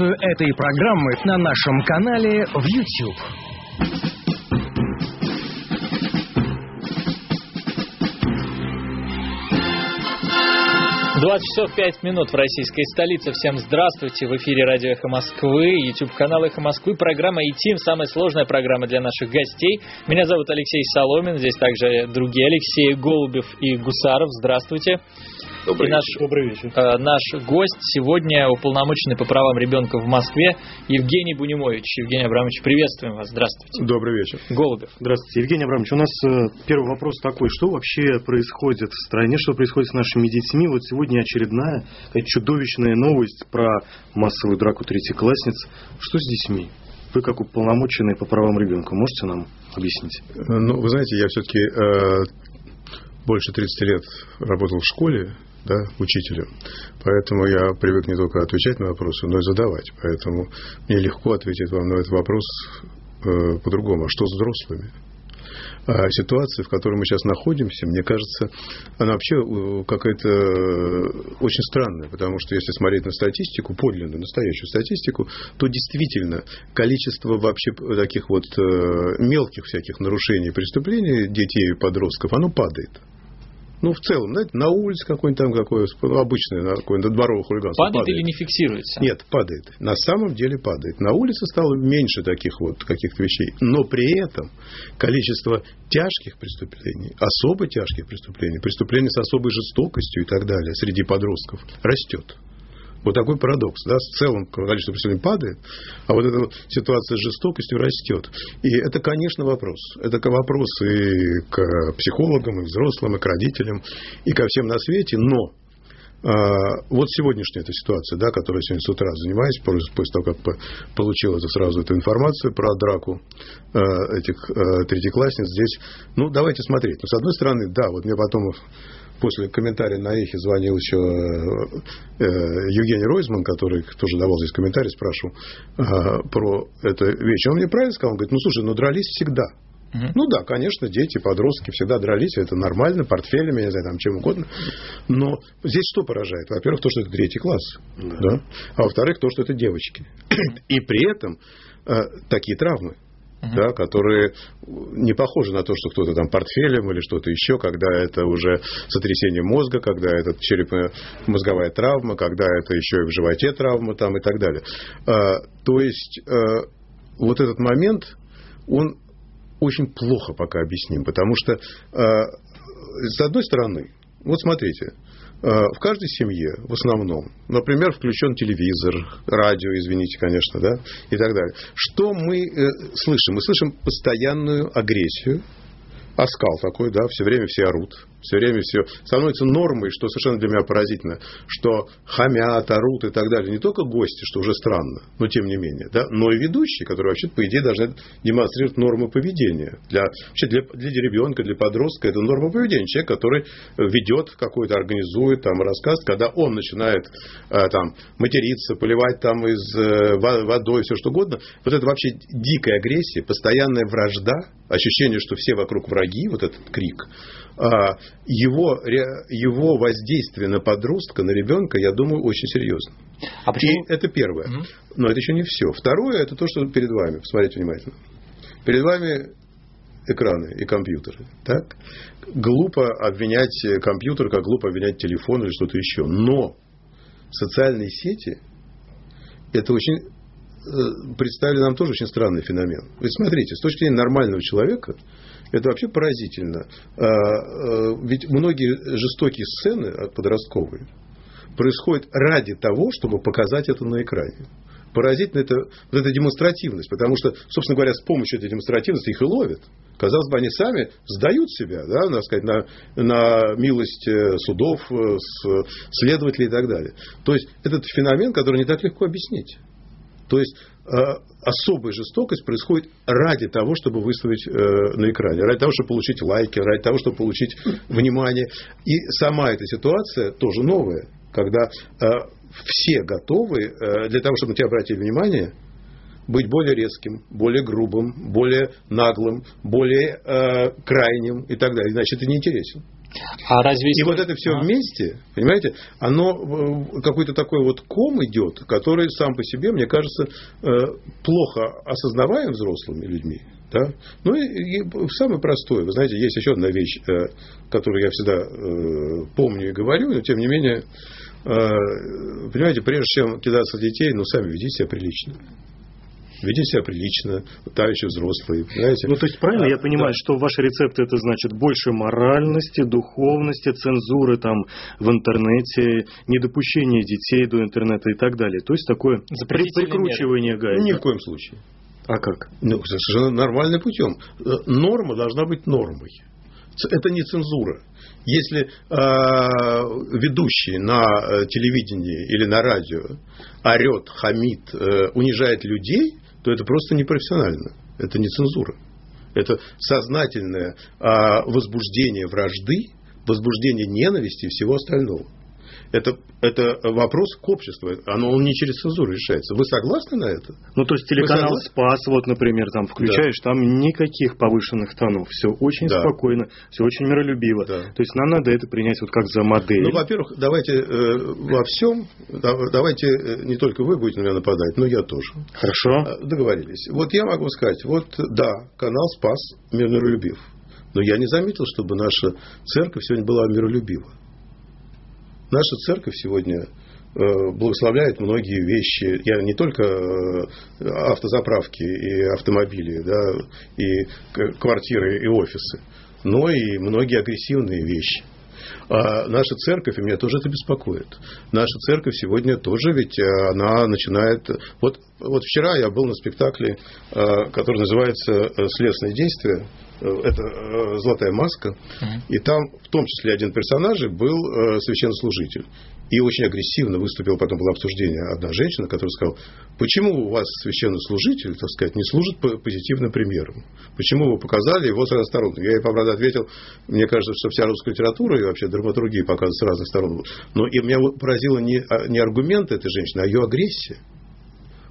этой программы на нашем канале в YouTube. 20 часов 5 минут в российской столице. Всем здравствуйте. В эфире радио «Эхо Москвы», YouTube-канал «Эхо Москвы», программа «ИТИМ», самая сложная программа для наших гостей. Меня зовут Алексей Соломин, здесь также другие Алексей Голубев и Гусаров. Здравствуйте. Добрый, и наш, Добрый вечер. Э, наш гость сегодня уполномоченный по правам ребенка в Москве Евгений Бунимович. Евгений Абрамович, приветствуем вас. Здравствуйте. Добрый вечер. Голубев. Здравствуйте. Евгений Абрамович, у нас э, первый вопрос такой. Что вообще происходит в стране, что происходит с нашими детьми? Вот сегодня очередная чудовищная новость про массовую драку третьеклассниц. Что с детьми? Вы как уполномоченный по правам ребенка можете нам объяснить? Ну, вы знаете, я все-таки э, больше 30 лет работал в школе, да, учителем. Поэтому я привык не только отвечать на вопросы, но и задавать. Поэтому мне легко ответить вам на этот вопрос э, по-другому. А что с взрослыми? А ситуация, в которой мы сейчас находимся, мне кажется, она вообще э, какая-то э, очень странная, потому что если смотреть на статистику, подлинную, настоящую статистику, то действительно количество вообще таких вот э, мелких всяких нарушений, преступлений детей и подростков, оно падает. Ну, в целом, знаете, на улице какой-нибудь там какое обычное, на какое-нибудь дворовое хулиганство. Падает, падает или не фиксируется? Нет, падает. На самом деле падает. На улице стало меньше таких вот каких-то вещей. Но при этом количество тяжких преступлений, особо тяжких преступлений, преступлений с особой жестокостью и так далее среди подростков растет. Вот такой парадокс. Да? В целом количество преступлений падает, а вот эта вот ситуация с жестокостью растет. И это, конечно, вопрос. Это вопрос и к психологам, и к взрослым, и к родителям, и ко всем на свете. Но а, вот сегодняшняя эта ситуация, да, которой я сегодня с утра занимаюсь, после того, как получил это, сразу эту информацию про драку а, этих а, третьеклассниц здесь, ну, давайте смотреть. Ну, с одной стороны, да, вот мне потом после комментария на эхе звонил еще э, Евгений Ройзман, который тоже давал здесь комментарий, спрашивал э, про эту вещь. Он мне правильно сказал, он говорит, ну слушай, ну дрались всегда. Угу. Ну да, конечно, дети, подростки всегда дрались, это нормально, портфелями, не знаю, там чем угодно. Но здесь что поражает? Во-первых, то, что это третий класс, да. Да? а во-вторых, то, что это девочки. И при этом э, такие травмы uh-huh. да, которые не похожи на то, что кто-то там портфелем или что-то еще, когда это уже сотрясение мозга, когда это черепно-мозговая травма, когда это еще и в животе травма там и так далее. А, то есть а, вот этот момент, он очень плохо пока объясним, потому что а, с одной стороны, вот смотрите, в каждой семье, в основном, например, включен телевизор, радио, извините, конечно, да, и так далее. Что мы э, слышим? Мы слышим постоянную агрессию, оскал такой, да, все время все орут, все время все становится нормой, что совершенно для меня поразительно, что хамят, орут и так далее. Не только гости, что уже странно, но тем не менее, да, но и ведущие, которые вообще, по идее, должны демонстрировать нормы поведения. Для, вообще для, для ребенка, для подростка это норма поведения. Человек, который ведет какой-то, организует, там, рассказ, когда он начинает э, там, материться, поливать там из э, водой, все что угодно, вот это вообще дикая агрессия, постоянная вражда, ощущение, что все вокруг враги, вот этот крик, а, его, его воздействие на подростка, на ребенка, я думаю, очень серьезно. А почему? И это первое. Угу. Но это еще не все. Второе, это то, что перед вами. Посмотрите внимательно. Перед вами экраны и компьютеры. Так? Глупо обвинять компьютер, как глупо обвинять телефон или что-то еще. Но социальные сети это очень э, представили нам тоже очень странный феномен. Вы смотрите, с точки зрения нормального человека, это вообще поразительно. А, а, ведь многие жестокие сцены подростковые происходят ради того, чтобы показать это на экране. Поразительно это, вот эта демонстративность, потому что, собственно говоря, с помощью этой демонстративности их и ловят. Казалось бы, они сами сдают себя, да, надо сказать, на, на милость э, судов, э, следователей и так далее. То есть, этот феномен, который не так легко объяснить. То есть, Э, особая жестокость происходит ради того, чтобы выставить э, на экране, ради того, чтобы получить лайки, ради того, чтобы получить внимание. И сама эта ситуация тоже новая, когда э, все готовы для того, чтобы на тебя обратили внимание, быть более резким, более грубым, более наглым, более э, крайним и так далее. Иначе ты не интересен. А разве... И вот это все а? вместе, понимаете, оно э, какой-то такой вот ком идет, который сам по себе, мне кажется, э, плохо осознаваем взрослыми людьми. Да? Ну и, и самое простое, вы знаете, есть еще одна вещь, э, которую я всегда помню и говорю, но тем не менее, понимаете, прежде чем кидаться в детей, ну сами ведите себя прилично ведите себя прилично, товарищи взрослые, понимаете? Ну, то есть, правильно а, я понимаю, да. что ваши рецепты это значит больше моральности, духовности, цензуры там в интернете, недопущение детей до интернета и так далее. То есть, такое прикручивание гаек. Ни в коем случае. А как? Ну, совершенно нормальным путем. Э, норма должна быть нормой. Это не цензура. Если э, ведущий на э, телевидении или на радио орет, хамит, э, унижает людей, то это просто непрофессионально. Это не цензура. Это сознательное а, возбуждение вражды, возбуждение ненависти и всего остального это, это вопрос к обществу. Оно он не через цензуру решается. Вы согласны на это? Ну, то есть телеканал Спас, вот, например, там включаешь, да. там никаких повышенных тонов. Все очень да. спокойно, все очень миролюбиво. Да. То есть нам надо это принять вот как за модель. Ну, во-первых, давайте э, во всем, давайте э, не только вы будете на меня нападать, но я тоже. Хорошо. Э, договорились. Вот я могу сказать, вот да, канал Спас миролюбив. Но я не заметил, чтобы наша церковь сегодня была миролюбива. Наша церковь сегодня э, благословляет многие вещи. Я не только э, автозаправки и автомобили, да, и квартиры и офисы, но и многие агрессивные вещи. А наша церковь, и меня тоже это беспокоит. Наша церковь сегодня тоже ведь э, она начинает... Вот, вот вчера я был на спектакле, который называется «Следственные действия», это э, золотая маска, и там в том числе один персонаж был э, священнослужитель. И очень агрессивно выступил, потом было обсуждение, одна женщина, которая сказала, почему у вас священнослужитель, так сказать, не служит позитивным примером? Почему вы показали его с разных сторон? Я ей, правда, ответил, мне кажется, что вся русская литература и вообще драматургия показывает с разных сторон. Но и меня поразило не, а, не аргумент этой женщины, а ее агрессия.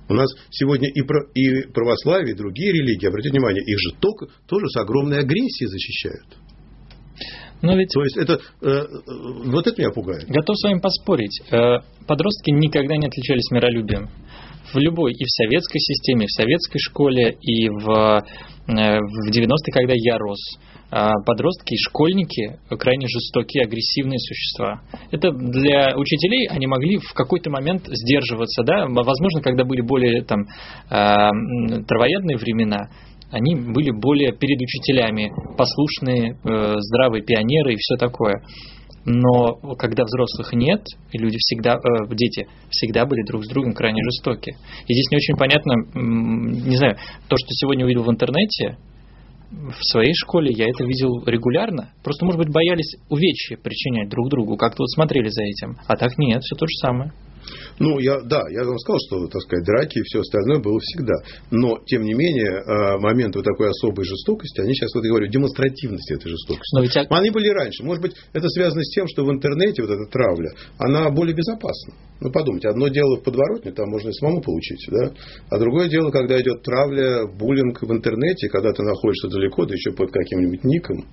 У нас сегодня и, про, и православие, и другие религии, обратите внимание, их же только, тоже с огромной агрессией защищают. Но ведь... То есть это, э, э, вот это меня пугает. Готов с вами поспорить. Э, подростки никогда не отличались миролюбием. В любой, и в советской системе, и в советской школе, и в, э, в 90-е, когда я рос, подростки и школьники крайне жестокие, агрессивные существа. Это для учителей они могли в какой-то момент сдерживаться, да, возможно, когда были более там а, травоядные времена, они были более перед учителями, послушные, э, здравые пионеры и все такое. Но когда взрослых нет, люди всегда, э, дети всегда были друг с другом крайне жестоки. И здесь не очень понятно, не знаю, то, что сегодня увидел в интернете, в своей школе я это видел регулярно. Просто, может быть, боялись увечья причинять друг другу, как-то вот смотрели за этим. А так нет, все то же самое. Ну, я, да, я вам сказал, что, так сказать, драки и все остальное было всегда. Но, тем не менее, э, моменты вот такой особой жестокости, они сейчас, вот я говорю, демонстративности этой жестокости. Но ведь... Они были раньше. Может быть, это связано с тем, что в интернете вот эта травля, она более безопасна. Ну, подумайте, одно дело в подворотне, там можно и самому получить, да? А другое дело, когда идет травля, буллинг в интернете, когда ты находишься далеко, да еще под каким-нибудь ником,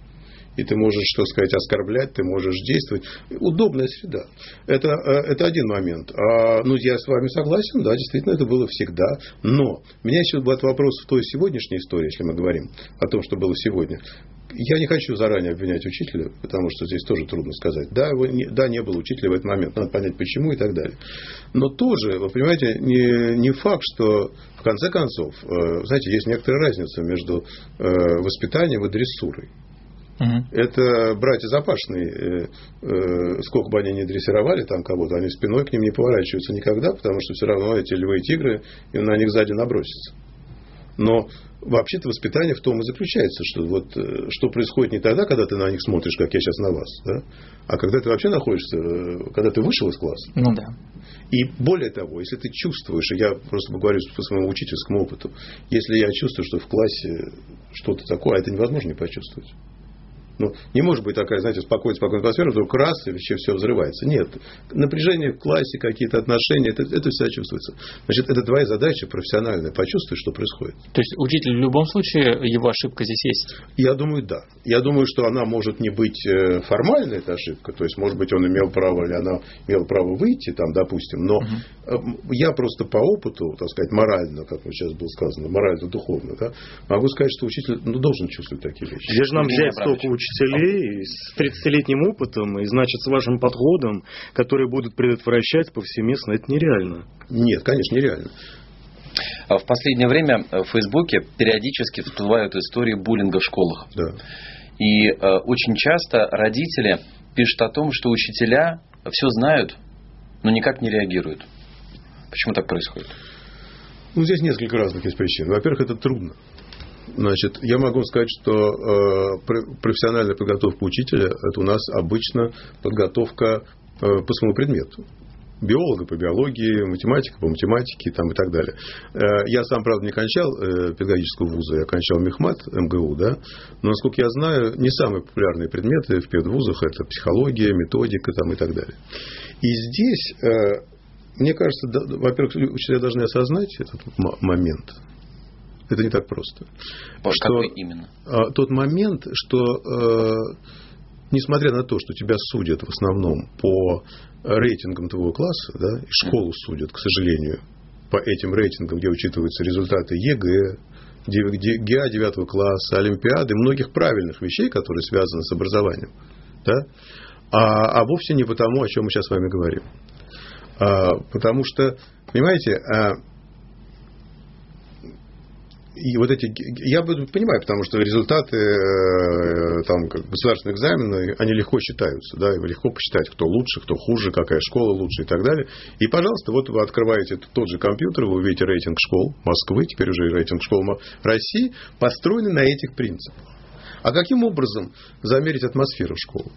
и ты можешь, что сказать, оскорблять, ты можешь действовать. Удобная среда. Это, э, это один момент. А, ну, я с вами согласен, да, действительно, это было всегда. Но меня еще будет вопрос в той сегодняшней истории, если мы говорим о том, что было сегодня. Я не хочу заранее обвинять учителя, потому что здесь тоже трудно сказать. Да, вы не, да, не было учителя в этот момент, надо понять почему и так далее. Но тоже, вы понимаете, не, не факт, что в конце концов, э, знаете, есть некоторая разница между э, воспитанием и дрессурой. Угу. Это братья Запашные, э, э, сколько бы они ни дрессировали там кого-то, они спиной к ним не поворачиваются никогда, потому что все равно эти львы и тигры и на них сзади набросятся. Но вообще-то воспитание в том и заключается, что вот э, что происходит не тогда, когда ты на них смотришь, как я сейчас на вас, да, а когда ты вообще находишься, когда ты вышел из класса. Ну да. И более того, если ты чувствуешь, и я просто говорю по своему учительскому опыту, если я чувствую, что в классе что-то такое, а это невозможно не почувствовать. Ну, не может быть такая, знаете, спокойная, спокойная атмосфера, вдруг раз, и вообще все взрывается. Нет. Напряжение в классе, какие-то отношения, это, это всегда чувствуется. Значит, это твоя задача профессиональная, почувствовать, что происходит. То есть учитель в любом случае, его ошибка здесь есть? Я думаю, да. Я думаю, что она может не быть э, формальной, эта ошибка. То есть, может быть, он имел право, или она имела право выйти, там, допустим. Но угу. я просто по опыту, так сказать, морально, как вот сейчас было сказано, морально-духовно, да, могу сказать, что учитель ну, должен чувствовать такие вещи. Где же нам взять столько учителей с 30-летним опытом и, значит, с вашим подходом, которые будут предотвращать повсеместно, это нереально. Нет, конечно, нереально. А в последнее время в Фейсбуке периодически всплывают истории буллинга в школах. Да. И э, очень часто родители пишут о том, что учителя все знают, но никак не реагируют. Почему так происходит? Ну, здесь несколько разных есть причин. Во-первых, это трудно. Значит, я могу сказать, что э, профессиональная подготовка учителя это у нас обычно подготовка э, по своему предмету. Биолога по биологии, математика по математике там, и так далее. Э, я сам, правда, не кончал педагогического вуза, я кончал Мехмат, МГУ, да, но, насколько я знаю, не самые популярные предметы в педвузах это психология, методика там, и так далее. И здесь, мне кажется, во-первых, учителя должны осознать этот момент – это не так просто. А что, какой именно? А, тот момент, что э, несмотря на то, что тебя судят в основном по рейтингам твоего класса, да, и школу судят, к сожалению, по этим рейтингам, где учитываются результаты ЕГЭ, ГИА 9 класса, Олимпиады, многих правильных вещей, которые связаны с образованием, да, а, а вовсе не потому, о чем мы сейчас с вами говорим. А, потому что, понимаете, а, и вот эти, я понимаю, потому что результаты э, там, как государственного экзамена, они легко считаются, да, легко посчитать, кто лучше, кто хуже, какая школа лучше и так далее. И, пожалуйста, вот вы открываете тот же компьютер, вы увидите рейтинг школ Москвы, теперь уже рейтинг школ России, построенный на этих принципах. А каким образом замерить атмосферу школы?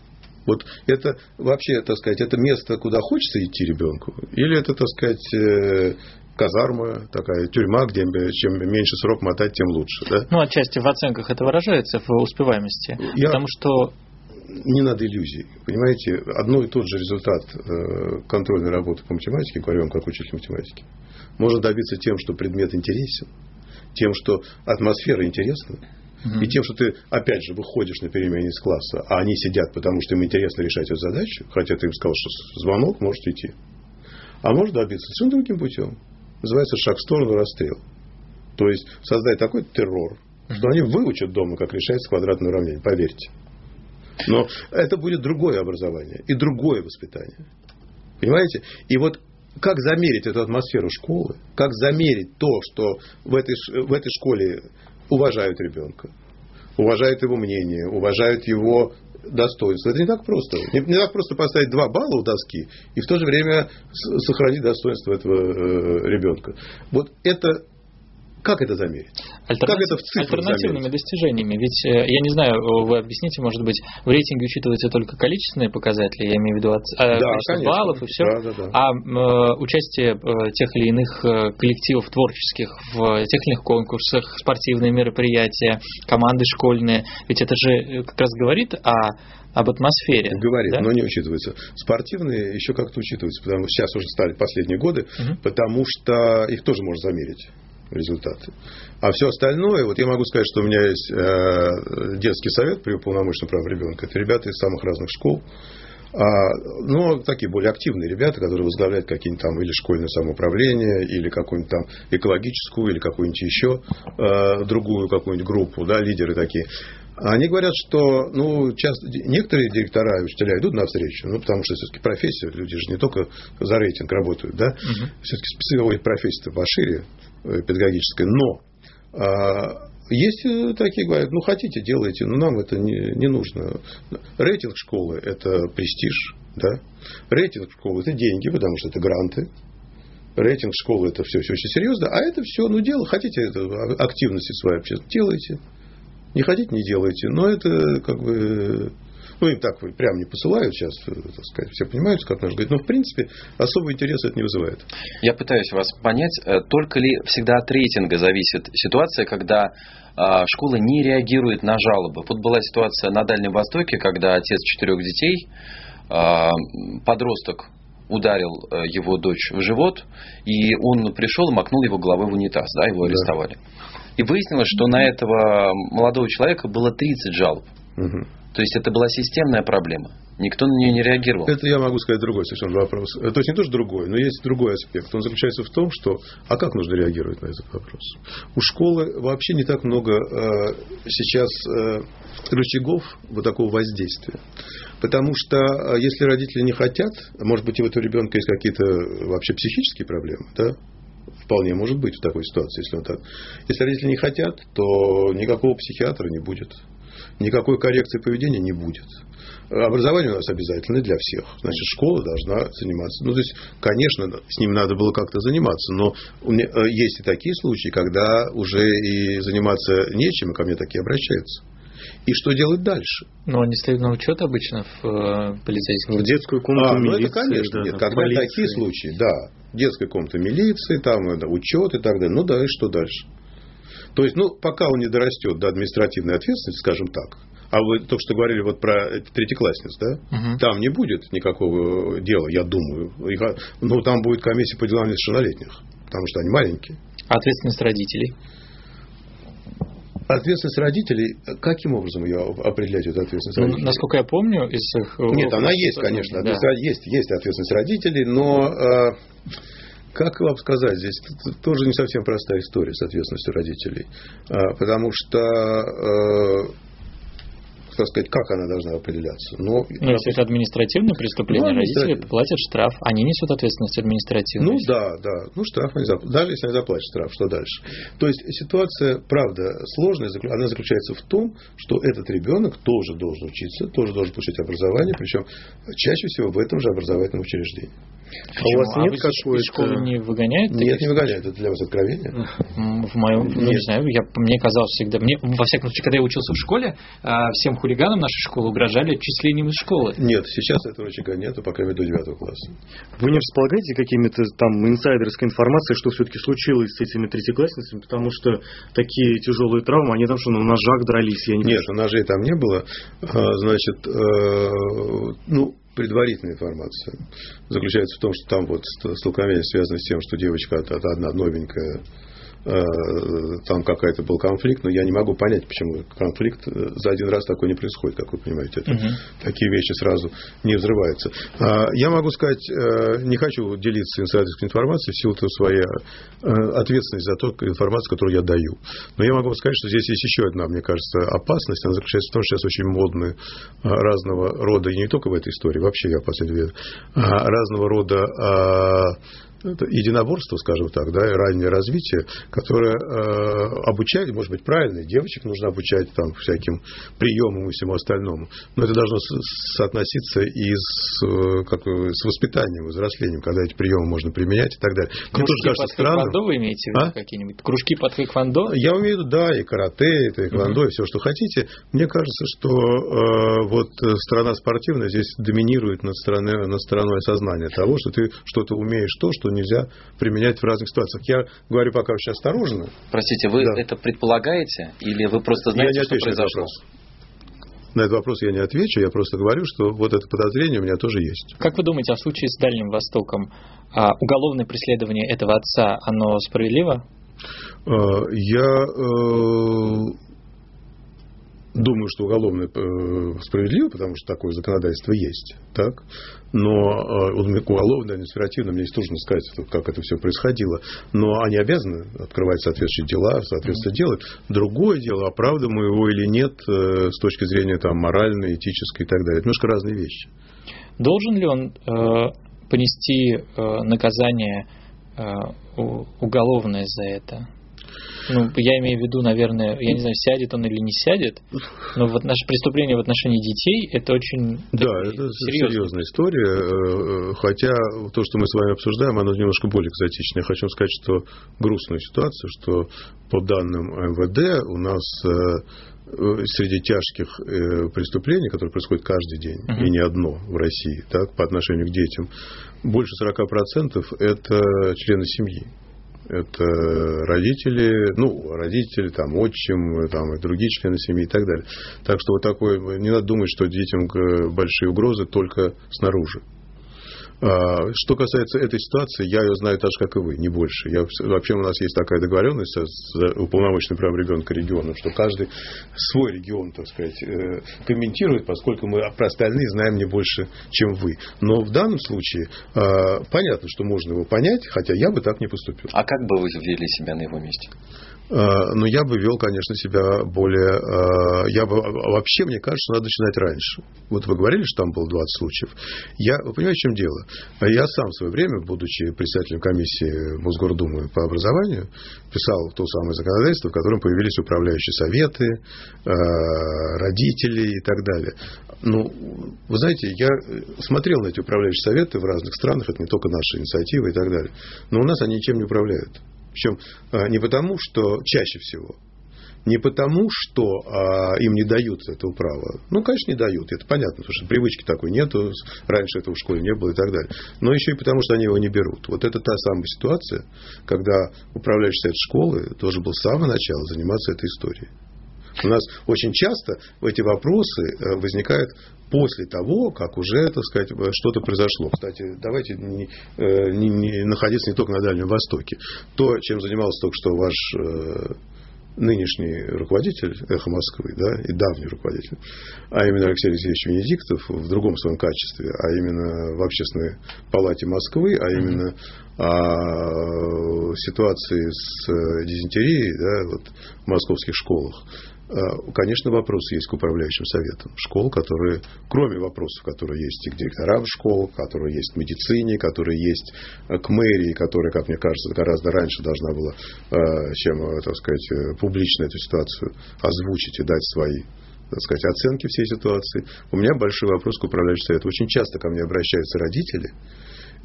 Вот это вообще, так сказать, это место, куда хочется идти ребенку? Или это, так сказать, э, казарма, такая тюрьма, где чем меньше срок мотать, тем лучше. Да? Ну, отчасти в оценках это выражается, в успеваемости. Я... Потому что не надо иллюзий. Понимаете, одно и тот же результат э, контрольной работы по математике, говорю вам как учитель математики, можно добиться тем, что предмет интересен, тем, что атмосфера интересна, угу. и тем, что ты, опять же, выходишь на перемене из класса, а они сидят, потому что им интересно решать эту задачу, хотя ты им сказал, что звонок, можете идти. А можно добиться совершенно другим путем называется шаг в сторону расстрел. То есть создать такой террор, что они выучат дома, как решается квадратное уравнение, поверьте. Но это будет другое образование и другое воспитание. Понимаете? И вот как замерить эту атмосферу школы, как замерить то, что в этой, в этой школе уважают ребенка, уважают его мнение, уважают его достоинство. Это не так просто. Не, не так просто поставить два балла у доски и в то же время сохранить достоинство этого э, ребенка. Вот это как это замерить? Альтернатив... Как это в цифрах Альтернативными замерить? достижениями. Ведь, э, я не знаю, вы объясните, может быть, в рейтинге учитываются только количественные показатели, я имею в виду от, да, количество конечно. баллов и все, да, да, да. а э, участие э, тех или иных э, коллективов творческих в тех или иных конкурсах, спортивные мероприятия, команды школьные, ведь это же э, как раз говорит о об атмосфере. Говорит, да? но не учитывается. Спортивные еще как-то учитываются, потому что сейчас уже стали последние годы, угу. потому что их тоже можно замерить результаты. А все остальное, вот я могу сказать, что у меня есть э, детский совет при уполномоченном прав ребенка. Это ребята из самых разных школ. А, но такие более активные ребята, которые возглавляют какие-нибудь там или школьное самоуправление, или какую-нибудь там экологическую, или какую-нибудь еще э, другую какую-нибудь группу, да, лидеры такие. Они говорят, что ну, часто, некоторые директора и учителя идут навстречу, ну, потому что все-таки профессия, люди же не только за рейтинг работают, да, угу. все-таки специфика профессия пошире, Э, педагогической. Но а, есть э, такие, говорят, ну хотите, делайте, но нам это не, не нужно. Рейтинг школы – это престиж, да? рейтинг школы – это деньги, потому что это гранты. Рейтинг школы – это все, все очень серьезно, а это все, ну, дело, хотите это, а, активности своей общественной, делайте. Не хотите, не делайте. Но это как бы Ну, им так прям не посылают сейчас, э, так сказать, все понимают, как нужно говорить. Но, в принципе, особого интереса это не вызывает. Я пытаюсь вас понять, э, только ли всегда от рейтинга зависит ситуация, когда а, школа не реагирует на жалобы. Вот была ситуация на Дальнем Востоке, когда отец четырех детей, а, подросток ударил э, его дочь в живот, и он пришел и макнул его головой в унитаз, да, его арестовали. Да. И выяснилось, что на этого молодого человека было 30 жалоб. Угу. То есть это была системная проблема. Никто на нее не реагировал. Это я могу сказать другой совершенно вопрос. Э, то есть не тоже другой, но есть другой аспект. Он заключается в том, что а как нужно реагировать на этот вопрос? У школы вообще не так много э, сейчас э, рычагов вот такого воздействия. Потому что э, если родители не хотят, может быть, и у этого ребенка есть какие-то вообще психические проблемы, да? Вполне может быть в такой ситуации, если он так. Если родители не хотят, то никакого психиатра не будет. Никакой коррекции поведения не будет. Образование у нас обязательно для всех. Значит, школа должна заниматься. Ну, то есть, конечно, с ним надо было как-то заниматься, но э, есть и такие случаи, когда уже и заниматься нечем, и ко мне такие обращаются. И что делать дальше? Ну, они стоят на учет обычно в э, полицейском. В детскую комнату а, милиции. Ну, это, конечно, да, нет. Когда полиции. такие случаи, да. Детская комната милиции, там да, учет и так далее. Ну да, и что дальше? То есть, ну, пока он не дорастет до административной ответственности, скажем так, а вы только что говорили вот про третьеклассниц, да? Угу. Там не будет никакого дела, я думаю. Ну, там будет комиссия по делам несовершеннолетних, потому что они маленькие. А ответственность родителей? Ответственность родителей, каким образом ее определять, эту ответственность ну? Насколько я помню, из их... Нет, она есть, конечно. Да. Есть, есть ответственность родителей, но э, как вам сказать, здесь тоже не совсем простая история с ответственностью родителей. А, потому что э, так сказать, как она должна определяться. Но, ну, если это административное преступление, ну, родители платят штраф, они несут ответственность административную. Ну да, да, ну штраф они заплатят. Даже если они заплатят штраф, что дальше? То есть ситуация, правда, сложная, она заключается в том, что этот ребенок тоже должен учиться, тоже должен получить образование, причем чаще всего в этом же образовательном учреждении. А у вас а нет какой-то... школы не выгоняют? Нет, не выгоняют. Это для вас откровение? В моем, ну, не знаю, я, мне казалось всегда... Мне, во всяком случае, когда я учился в школе, а, всем хулиганам нашей школы угрожали отчислением из школы. Нет, сейчас этого рычага нету, по крайней мере, до 9 класса. Вы не располагаете какими-то там инсайдерской информацией, что все-таки случилось с этими третьеклассницами? Потому что такие тяжелые травмы, они там что, на ножах дрались? Я не Нет, ножей там не было. А, значит, э, ну, предварительная информация заключается в том, что там вот столкновение связано с тем, что девочка одна новенькая там какая-то был конфликт, но я не могу понять, почему конфликт э, за один раз такой не происходит, как вы понимаете. Это, угу. Такие вещи сразу не взрываются. А, я могу сказать, э, не хочу делиться инсайдерской информацией в силу того своей ответственности за ту информацию, которую я даю. Но я могу сказать, что здесь есть еще одна, мне кажется, опасность. Она заключается в том, что сейчас очень модные разного рода, и не только в этой истории, вообще я последовательно, разного рода а, это единоборство, скажем так, да, и раннее развитие, которое э, обучает, может быть, правильно, девочек нужно обучать там всяким приемам и всему остальному, но это должно соотноситься и с, э, как, с воспитанием, взрослением, когда эти приемы можно применять и так далее. Кружки тоже кажется под хэквондо вы имеете в виду а? какие-нибудь? Кружки под хэквондо? Я имею в виду, да, и карате, и тэквондо, угу. и все, что хотите. Мне кажется, что э, вот страна спортивная здесь доминирует над, стороной, над стороной сознания того, что ты что-то умеешь то, что нельзя применять в разных ситуациях. Я говорю пока очень осторожно. Простите, вы да. это предполагаете или вы просто знаете, я не что произошло? На этот вопрос я не отвечу, я просто говорю, что вот это подозрение у меня тоже есть. Как вы думаете, а в случае с Дальним Востоком а уголовное преследование этого отца, оно справедливо? А, я э, думаю, что уголовное э, справедливо, потому что такое законодательство есть, так? но э, уголовное, административное, мне здесь трудно сказать, как это все происходило, но они обязаны открывать соответствующие дела, соответственно, делать. Другое дело, оправдываем его или нет э, с точки зрения там, моральной, этической и так далее. Это немножко разные вещи. Должен ли он э, понести э, наказание э, уголовное за это? Ну, я имею в виду, наверное, я не знаю, сядет он или не сядет, но вот наше преступление в отношении детей это очень да, это серьезная. серьезная история. Э, э, хотя то, что мы с вами обсуждаем, оно немножко более экзотичное. Я хочу сказать, что грустная ситуация, что по данным МВД у нас э, среди тяжких преступлений, которые происходят каждый день, uh-huh. и не одно в России, так, по отношению к детям, больше 40% это члены семьи это родители, ну, родители, там, отчим, там, и другие члены семьи и так далее. Так что вот такое, не надо думать, что детям большие угрозы только снаружи. А, что касается этой ситуации, я ее знаю так же, как и вы, не больше. Я, вообще у нас есть такая договоренность с уполномоченным правом ребенка регионом, что каждый свой регион, так сказать, э, комментирует, поскольку мы про остальные знаем не больше, чем вы. Но в данном случае а, понятно, что можно его понять, хотя я бы так не поступил. А как бы вы вели себя на его месте? А, но я бы вел, конечно, себя более... Я бы, вообще, мне кажется, надо начинать раньше. Вот вы говорили, что там было 20 случаев. Я, вы понимаете, в чем дело? Я сам в свое время, будучи председателем комиссии Мосгордумы по образованию, писал то самое законодательство, в котором появились управляющие советы, э, родители и так далее. Ну, вы знаете, я смотрел на эти управляющие советы в разных странах, это не только наша инициатива и так далее, но у нас они ничем не управляют. Причем э, не потому, что чаще всего, не потому, что а, им не дают этого права. Ну, конечно, не дают, это понятно, потому что привычки такой нету, раньше этого в школе не было и так далее. Но еще и потому, что они его не берут. Вот это та самая ситуация, когда управляющий совет школы должен был с самого начала заниматься этой историей. У нас очень часто эти вопросы э, возникают после того, как уже, так сказать, что-то произошло. Кстати, давайте не, э, не, не находиться не только на Дальнем Востоке. То, чем занимался только что ваш э, нынешний руководитель «Эхо Москвы», да, и давний руководитель, а именно Алексей Алексеевич Венедиктов в другом своем качестве, а именно в Общественной палате Москвы, а именно о ситуации с дизентерией да, вот, в московских школах. А, конечно, вопросы есть к управляющим советам школ, которые, кроме вопросов, которые есть и к директорам школ, которые есть к медицине, которые есть э, к мэрии, которая, как мне кажется, гораздо раньше должна была, э, чем, э, так сказать, публично эту ситуацию озвучить и дать свои так сказать, оценки всей ситуации. У меня большой вопрос к управляющему совету. Очень часто ко мне обращаются родители,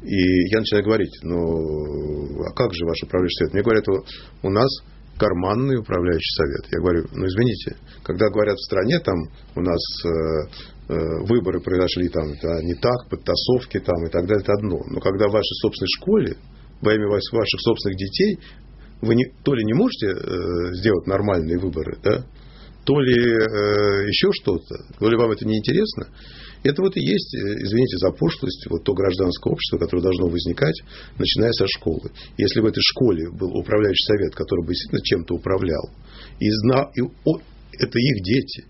и я начинаю говорить, ну, а как же ваш управляющий совет? Мне говорят, у нас карманный управляющий совет. Я говорю, ну извините, когда говорят в стране, там у нас э, э, выборы произошли там да, не так, подтасовки там и так далее, это одно. Но когда в вашей собственной школе, во имя ваших собственных детей, вы не, то ли не можете э, сделать нормальные выборы, да, то ли э, еще что-то, то ли вам это не интересно, это вот и есть, э, извините за пошлость, вот то гражданское общество, которое должно возникать, начиная со школы. Если в этой школе был управляющий совет, который бы действительно чем-то управлял, и знал, и, о, это их дети,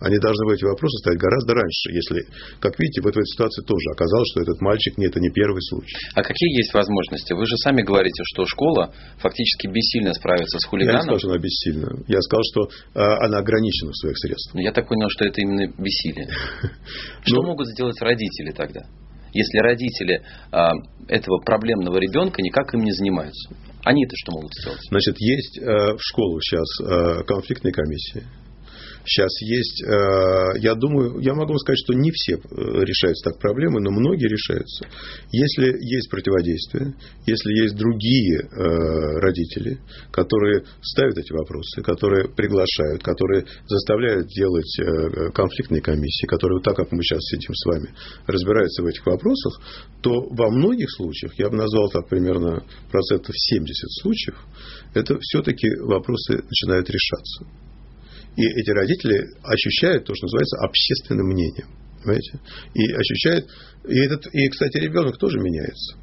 они должны были эти вопросы ставить гораздо раньше, если, как видите, в этой ситуации тоже оказалось, что этот мальчик не это не первый случай. А какие есть возможности? Вы же сами говорите, что школа фактически бессильно справится с хулиганом. Я не сказал, что она бессильна. Я сказал, что а, она ограничена в своих средствах. Но я так понял, что это именно бессилие. Что ну, могут сделать родители тогда? Если родители а, этого проблемного ребенка никак им не занимаются. Они-то что могут сделать? Значит, есть э, в школах сейчас э, конфликтные комиссии сейчас есть. Э, я думаю, я могу сказать, что не все э, решаются так проблемы, но многие решаются. Если есть противодействие, если есть другие э, родители, которые ставят эти вопросы, которые приглашают, которые заставляют делать конфликтные комиссии, которые, так как мы сейчас сидим с вами, разбираются в этих вопросах, то во многих случаях, я бы назвал так примерно процентов 70 случаев, это все-таки вопросы начинают решаться. И эти родители ощущают то, что называется общественным мнением. Понимаете? И ощущают... И, этот, и, кстати, ребенок тоже меняется.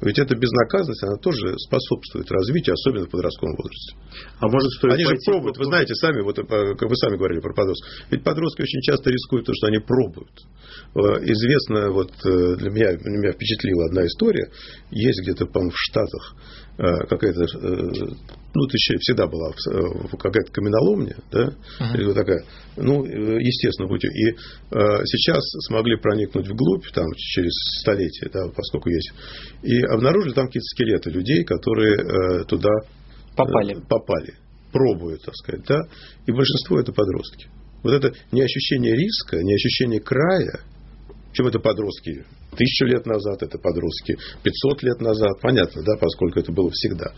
Ведь эта безнаказанность, она тоже способствует развитию, особенно в подростковом возрасте. А может стоит Они же пробуют, вы знаете, сами, вот, э, как вы сами говорили про подростков. Ведь подростки очень часто рискуют то, что они пробуют. Э, известно, вот э, для меня, для меня впечатлила одна история. Есть где-то, по-моему, в Штатах какая-то ну, это еще всегда была какая-то каменоломня, да, uh-huh. или вот такая, ну, естественно, будь и э, сейчас смогли проникнуть вглубь, там, через столетия, да, поскольку есть, и обнаружили там какие-то скелеты людей, которые э, туда Попали. Э, попали. Пробуют, так сказать, да. И большинство это подростки. Вот это не ощущение риска, не ощущение края, чем это подростки? Тысячу лет назад, это подростки 500 лет назад, понятно, да, поскольку это было всегда.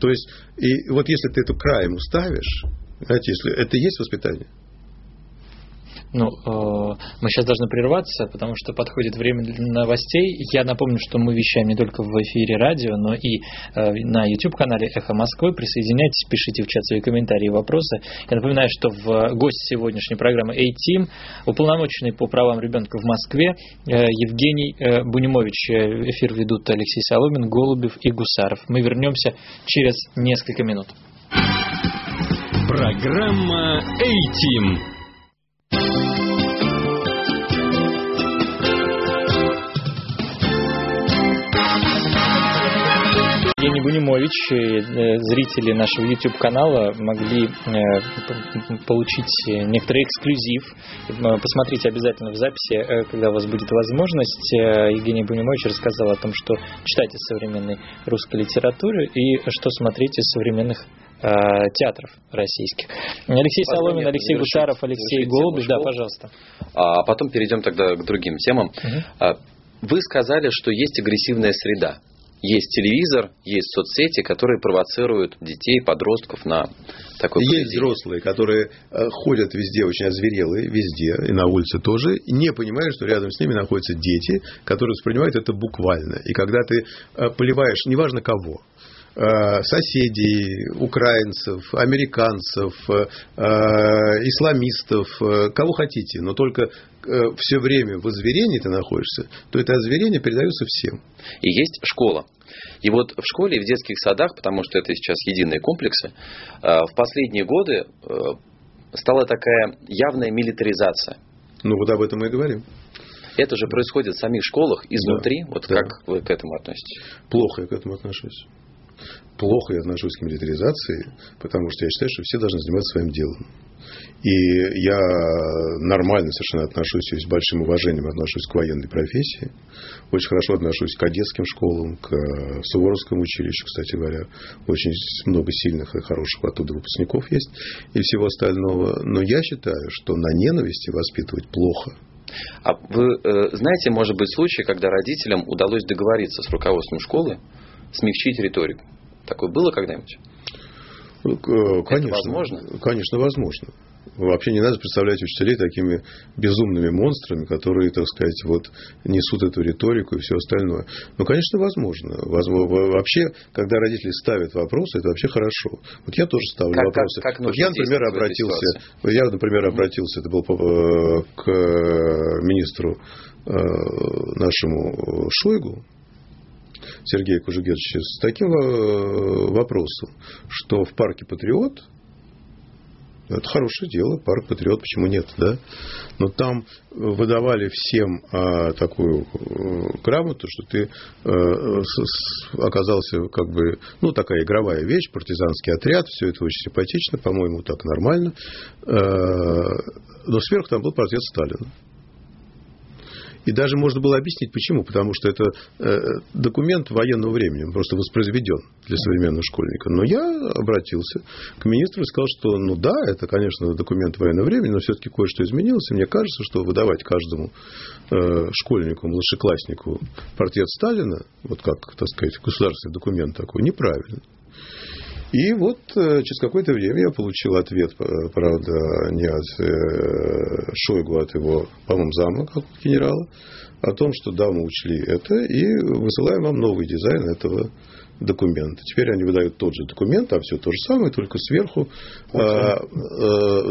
То есть, и вот если ты эту краем уставишь, знаете, если это и есть воспитание, ну, э, мы сейчас должны прерваться, потому что подходит время для новостей. Я напомню, что мы вещаем не только в эфире радио, но и э, на YouTube-канале «Эхо Москвы». Присоединяйтесь, пишите в чат свои комментарии и вопросы. Я напоминаю, что в гости сегодняшней программы A-Team уполномоченный по правам ребенка в Москве э, Евгений э, Бунимович. Эфир ведут Алексей Соломин, Голубев и Гусаров. Мы вернемся через несколько минут. Программа A-Team. Евгений Бунимович, э, зрители нашего YouTube-канала могли э, получить некоторый эксклюзив. Э, посмотрите обязательно в записи, когда у вас будет возможность. Евгений Бунимович рассказал о том, что читать из современной русской литературы и что смотреть из современных театров российских. Алексей Соломин, Алексей Гусаров, Алексей Голубев. Да, пожалуйста. А потом перейдем тогда к другим темам. Угу. Вы сказали, что есть агрессивная среда есть телевизор, есть соцсети, которые провоцируют детей, подростков на такое Есть взрослые, которые э, ходят везде очень озверелые, везде, и на улице тоже, и не понимают, что рядом с ними находятся дети, которые воспринимают это буквально. И когда ты э, поливаешь, неважно кого, Э, соседей, украинцев, американцев, э, исламистов, э, кого хотите, но только все время в озверении ты находишься, то это озверение передается всем. И есть школа. И вот в школе и в детских садах, потому что это сейчас единые комплексы, в последние годы стала такая явная милитаризация. Ну вот об этом мы и говорим. Это же происходит в самих школах изнутри. Да, вот да. как вы к этому относитесь? Плохо я к этому отношусь плохо я отношусь к милитаризации, потому что я считаю, что все должны заниматься своим делом. И я нормально совершенно отношусь, и с большим уважением отношусь к военной профессии. Очень хорошо отношусь к кадетским школам, к Суворовскому училищу, кстати говоря. Очень много сильных и хороших оттуда выпускников есть и всего остального. Но я считаю, что на ненависти воспитывать плохо. А вы э, знаете, может быть, случай, когда родителям удалось договориться с руководством школы, смягчить риторику? Такое было когда-нибудь? Ну, конечно, Это возможно? Конечно, возможно. Вообще не надо представлять учителей такими безумными монстрами, которые, так сказать, вот несут эту риторику и все остальное. Ну, конечно, возможно. Вообще, когда родители ставят вопросы, это вообще хорошо. Вот я тоже ставлю как, вопросы. Как, как вот я, например, обратился, я, например, обратился, это был э, к министру э, нашему Шойгу, Сергея Кужугетовича с таким э, вопросом, что в парке Патриот это хорошее дело, парк Патриот, почему нет, да? Но там выдавали всем а, такую а, грамоту, что ты а, с, оказался как бы, ну, такая игровая вещь, партизанский отряд, все это очень симпатично, по-моему, так нормально. А, но сверху там был портрет Сталина. И даже можно было объяснить, почему. Потому что это э, документ военного времени, он просто воспроизведен для современного школьника. Но я обратился к министру и сказал, что, ну да, это, конечно, документ военного времени, но все-таки кое-что изменилось. И мне кажется, что выдавать каждому э, школьнику, младшекласснику портрет Сталина, вот как, так сказать, государственный документ такой, неправильно. И вот э, через какое-то время я получил ответ, э, правда, не от э, Шойгу, а от его, по-моему, зама, как генерала, о том, что да, мы учли это, и высылаем вам новый дизайн этого документ. Теперь они выдают тот же документ, а все то же самое, только сверху, а, а,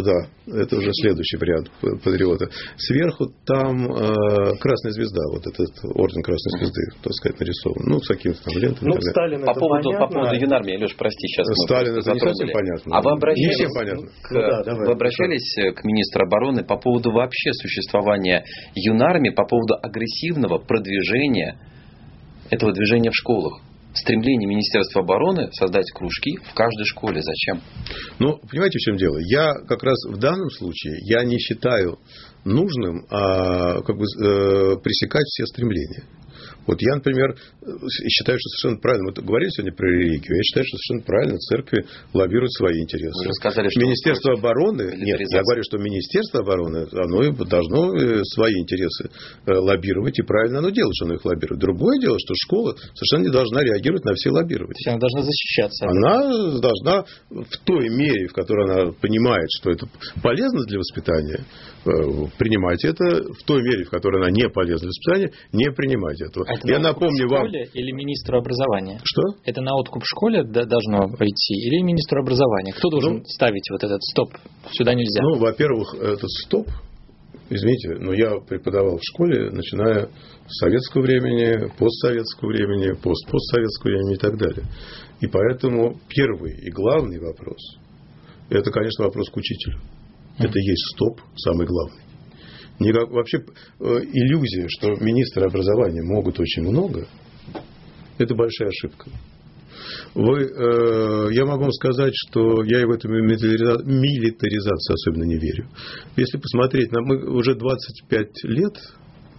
да, это уже следующий вариант патриота. Сверху там а, красная звезда, вот этот орден красной звезды, так сказать, нарисован. Ну, с какими-то там лентами. Ну, Сталин по поводу, понятно. по поводу юнармии, Леш, прости, сейчас Сталин это не совсем понятно. А вы обращались, не всем понятно. К, ну, да, давай, вы обращались к министру обороны по поводу вообще существования юнармии, по поводу агрессивного продвижения этого движения в школах? стремление Министерства обороны создать кружки в каждой школе. Зачем? Ну, понимаете, в чем дело? Я как раз в данном случае, я не считаю нужным а, как бы, э, пресекать все стремления. Вот я, например, считаю, что совершенно правильно. Мы говорили сегодня про религию. Я считаю, что совершенно правильно церкви лоббируют свои интересы. Вы же сказали, что Министерство обороны... Нет, я говорю, что Министерство обороны, оно должно э, свои интересы э, лоббировать, и правильно оно делает, что оно их лоббирует. Другое дело, что школа совершенно не должна реагировать на все лоббирования. То есть она должна защищаться. Она должна в той мере, в которой она понимает, что это полезно для воспитания, э, принимать это, в той мере, в которой она не полезна для воспитания, не принимать этого. Это Я напомню вам... школе или министру образования? Что? Это на откуп в школе должно идти или министру образования? Кто должен Ну, ставить вот этот стоп? Сюда нельзя. Ну, во-первых, этот стоп, извините, но я преподавал в школе, начиная с советского времени, постсоветского времени, пост-постсоветского времени и так далее. И поэтому первый и главный вопрос, это, конечно, вопрос к учителю. Это и есть стоп, самый главный. Никак, вообще э, иллюзия, что министры образования могут очень много, это большая ошибка. Вы, э, я могу вам сказать, что я и в эту милитариза- милитаризацию особенно не верю. Если посмотреть, мы уже 25 лет,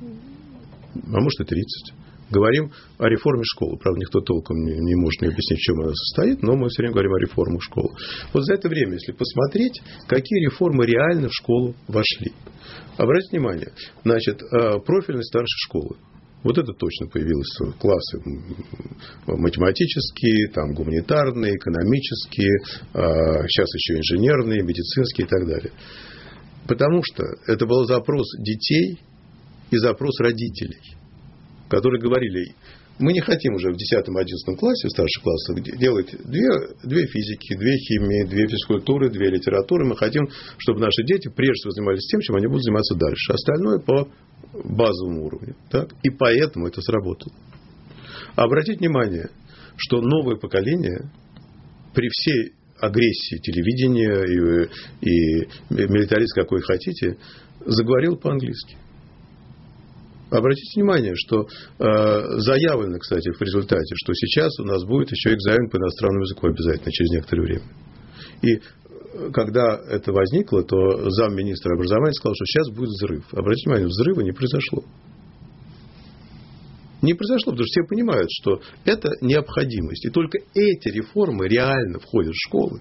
а может и 30, говорим о реформе школы. Правда, никто толком не, не может мне объяснить, в чем она состоит, но мы все время говорим о реформе школы. Вот за это время, если посмотреть, какие реформы реально в школу вошли. Обратите внимание, значит, э, профильность старшей школы. Вот это точно появилось классы математические, там, гуманитарные, экономические, а, сейчас еще инженерные, медицинские и так далее. Потому что это был запрос детей и запрос родителей, которые говорили, мы не хотим уже в 10-11 классе, в старших классах, де- делать две, две физики, две химии, две физкультуры, две литературы. Мы хотим, чтобы наши дети прежде всего занимались тем, чем они будут заниматься дальше. Остальное по базовому уровню. Так? И поэтому это сработало. Обратите внимание, что новое поколение при всей агрессии телевидения и, и милитарист, какой хотите, заговорил по-английски. Обратите внимание, что э, заявлено, кстати, в результате, что сейчас у нас будет еще экзамен по иностранному языку обязательно через некоторое время. И э, когда это возникло, то замминистра образования сказал, что сейчас будет взрыв. Обратите внимание, взрыва не произошло. Не произошло, потому что все понимают, что это необходимость. И только эти реформы реально входят в школы,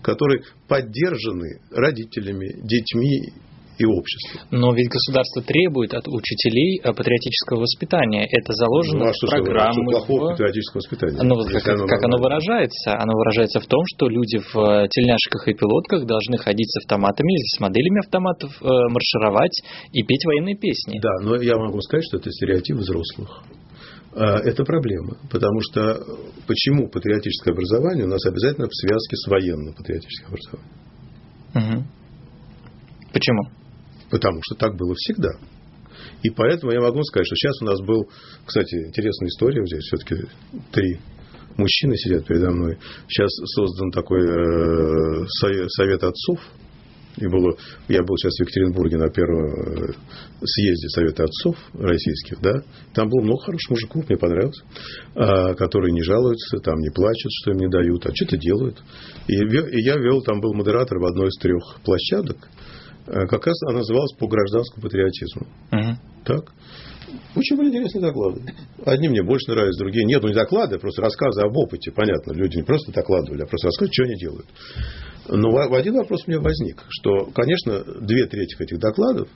которые поддержаны родителями, детьми и обществом. Но ведь государство требует от учителей э, патриотического воспитания. Это заложено Ну, а в программу. что плохого в- патриотического воспитания? Ну, вот как, оно как оно выражается? Оно выражается в том, что люди в э, тельняшках и пилотках должны ходить с автоматами или с моделями автоматов, э, маршировать и петь военные песни. Да, но я могу сказать, что это стереотип взрослых. Это проблема, потому что почему патриотическое образование у нас обязательно в связке с военным патриотическим образованием? Мгм. Почему? Потому что так было всегда. И поэтому я могу сказать, что сейчас у нас был, кстати, интересная история, здесь все-таки три мужчины сидят передо мной. Сейчас создан такой э, совет, отцов. И было, я был сейчас в Екатеринбурге на первом э, съезде Совета отцов российских, да, там было много хороших мужиков, мне понравилось, а, которые не жалуются, там не плачут, что им не дают, а что-то делают. И, я вел, там был модератор в одной из трех площадок, как раз она называлась по гражданскому патриотизму. Мгм. Так? Очень были интересные доклады. Одни мне больше нравятся, другие нет. Ну, не доклады, а просто рассказы об опыте. Понятно, люди не просто докладывали, а просто рассказывают, что они делают. Но один вопрос у меня возник, что, конечно, две трети этих докладов,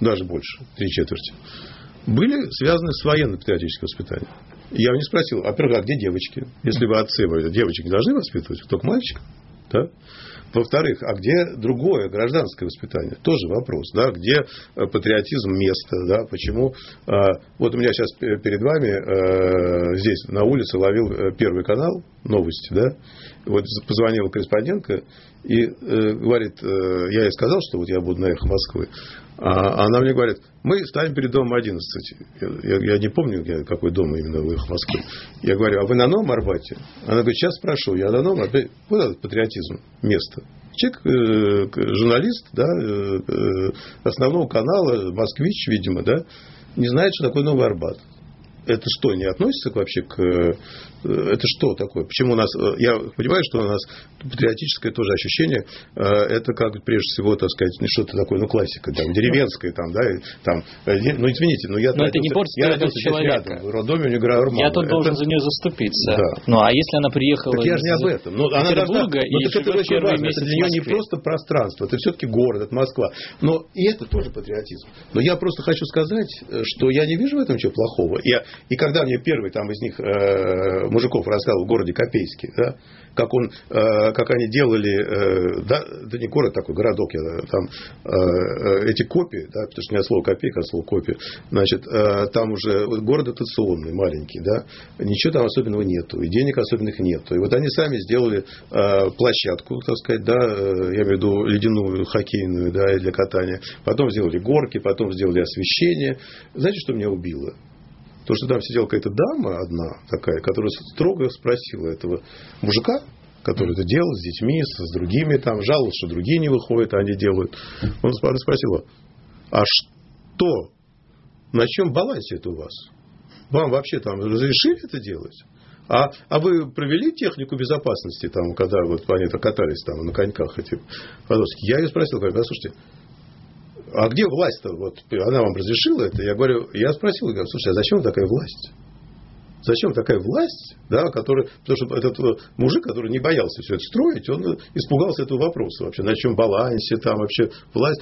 даже больше, три четверти, были связаны с военно-патриотическим воспитанием. Я у них спросил, во-первых, а где девочки? Если вы отцы, вы девочек не должны воспитывать, только мальчиков. Да? Во-вторых, а где другое гражданское воспитание? Тоже вопрос, да, где э, патриотизм место, да, почему? а, вот у меня сейчас пе- перед вами э, здесь на улице ловил э, первый канал новости, да, вот позвонила корреспондентка и э, говорит, э, я ей сказал, что вот я буду на эхо Москвы, она мне говорит, мы ставим перед домом 11. Я, я- не помню, какой дом именно в эхо Москвы. Я говорю, а вы на Новом Арбате? Она говорит, сейчас спрошу, я на Новом Арбате. Вот этот патриотизм, место. Человек, э, журналист, да, э, э, основного канала, москвич, видимо, да, не знает, что такое Новый Арбат. это что, не относится вообще к... Э, это что такое? Почему у нас... Э, я понимаю, что у нас патриотическое тоже ощущение, э, это как прежде всего, так сказать, ну, что-то такое, ну, классика, там, деревенская, там, да, там, ну, извините, но я... Но это не борство я родился человека. рядом, в роддоме у Негра Я тут это... должен за нее заступиться. Да. Ну, а если она приехала так я же не об этом. Ну, она должна... Ну, так это очень важно. Это для нее не просто пространство, это все-таки город, это Москва. Но и это тоже патриотизм. Но я просто хочу сказать, что я не вижу в этом ничего плохого. Я, и когда мне первый там из них э, мужиков рассказывал в городе Копейске, да, как, он, э, как они делали, э, да, да не город такой, городок, я, там э, эти копии, да, потому что не от слова копейка, а слово копия, значит, э, там уже город дотационный, маленький, да, ничего там особенного нету, и денег особенных нету. И вот они сами сделали э, площадку, так сказать, да, э, я имею в виду ледяную, хоккейную, да, для катания. Потом сделали горки, потом сделали освещение. Знаете, что меня убило? То, что там сидела какая-то дама одна такая, которая строго спросила этого мужика, который это делал с детьми, с другими, там, жаловался, что другие не выходят, а они делают. Он спросил, а что, на чем балансе это у вас? Вам вообще там разрешили это делать? А, а вы провели технику безопасности, там, когда вот они катались там на коньках эти подростки? Я ее спросил, говорю, слушайте, а где власть-то? Вот она вам разрешила это? Я говорю, я спросил, говорю, слушай, а зачем такая власть? Зачем такая власть, да, который, потому что этот э, мужик, который не боялся все это строить, он э, испугался этого вопроса вообще, на чем балансе там вообще власть.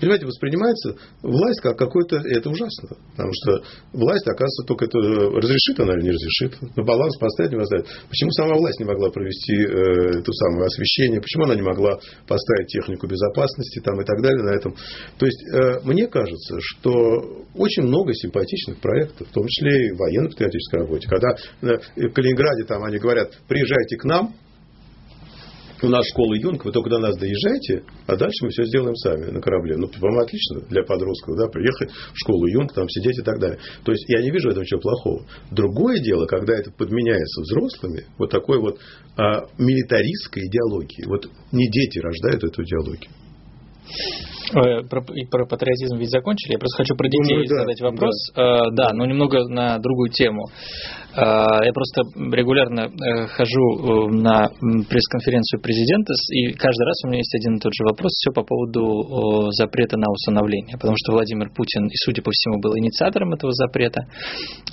Понимаете, воспринимается власть как какой-то, это ужасно, потому что власть, оказывается, только это э, разрешит она или не разрешит, на баланс поставить не поставить. Почему сама власть не могла провести э, это самое освещение, почему она не могла поставить технику безопасности там и так далее на этом. То есть, э, мне кажется, что очень много симпатичных проектов, в том числе и военно-патриотической работе, работе. Когда э, в Калининграде там они говорят, приезжайте к нам, у нас школа Юнг, вы только до нас доезжайте, а дальше мы все сделаем сами на корабле. Ну, по-моему, отлично для подростков, да, приехать в школу Юнг, там сидеть и так далее. То есть, я не вижу в этом ничего плохого. Другое дело, когда это подменяется взрослыми, вот такой вот а, милитаристской идеологией. Вот не дети рождают эту идеологию. Э, про, и про патриотизм ведь закончили. Я просто хочу про детей ну, да, задать вопрос. Да. Э, да, но немного на другую тему. Э, я просто регулярно хожу на пресс-конференцию президента, и каждый раз у меня есть один и тот же вопрос, все по поводу запрета на усыновление. Потому что Владимир Путин, и судя по всему, был инициатором этого запрета,